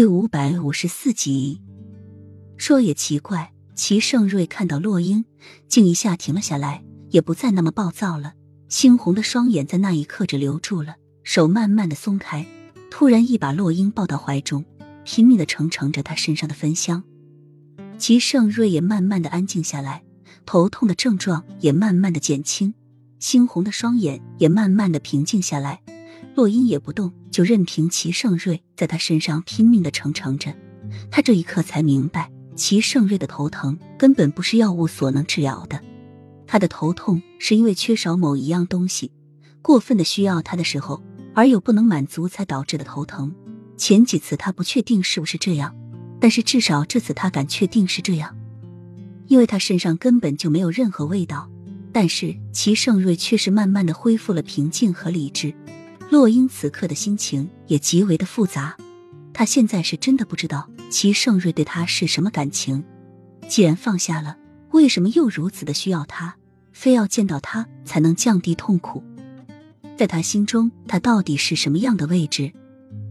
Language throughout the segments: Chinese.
第五百五十四集，说也奇怪，齐盛瑞看到洛英，竟一下停了下来，也不再那么暴躁了。猩红的双眼在那一刻只留住了，手慢慢的松开，突然一把洛英抱到怀中，拼命的承承着他身上的芬香。齐盛瑞也慢慢的安静下来，头痛的症状也慢慢的减轻，猩红的双眼也慢慢的平静下来。洛英也不动，就任凭齐盛瑞在他身上拼命的承承着。他这一刻才明白，齐盛瑞的头疼根本不是药物所能治疗的。他的头痛是因为缺少某一样东西，过分的需要他的时候，而又不能满足才导致的头疼。前几次他不确定是不是这样，但是至少这次他敢确定是这样，因为他身上根本就没有任何味道。但是齐盛瑞却是慢慢的恢复了平静和理智。洛英此刻的心情也极为的复杂，他现在是真的不知道齐盛瑞对他是什么感情。既然放下了，为什么又如此的需要他，非要见到他才能降低痛苦？在他心中，他到底是什么样的位置？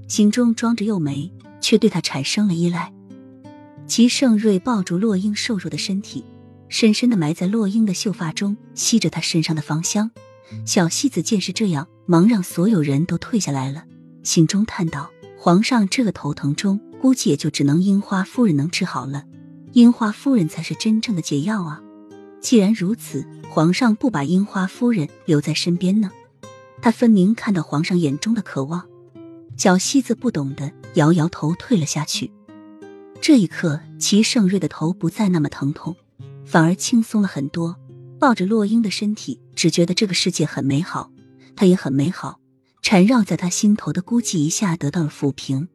心中装着幼梅，却对他产生了依赖。齐盛瑞抱住洛英瘦弱的身体，深深的埋在洛英的秀发中，吸着她身上的芳香。小戏子见是这样，忙让所有人都退下来了，心中叹道：“皇上这个头疼中，估计也就只能樱花夫人能治好了。樱花夫人才是真正的解药啊！既然如此，皇上不把樱花夫人留在身边呢？”他分明看到皇上眼中的渴望。小戏子不懂得，摇摇头退了下去。这一刻，齐盛瑞的头不再那么疼痛，反而轻松了很多。抱着洛英的身体，只觉得这个世界很美好，他也很美好。缠绕在他心头的孤寂一下得到了抚平。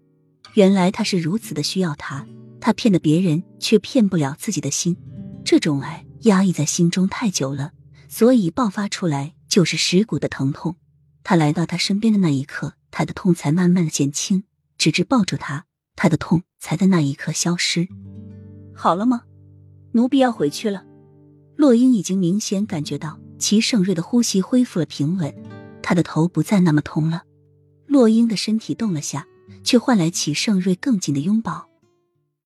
原来他是如此的需要他，他骗了别人，却骗不了自己的心。这种爱压抑在心中太久了，所以爆发出来就是蚀骨的疼痛。他来到他身边的那一刻，他的痛才慢慢的减轻。直至抱住他，他的痛才在那一刻消失。好了吗？奴婢要回去了。洛英已经明显感觉到齐盛瑞的呼吸恢复了平稳，他的头不再那么痛了。洛英的身体动了下，却换来齐盛瑞更紧的拥抱。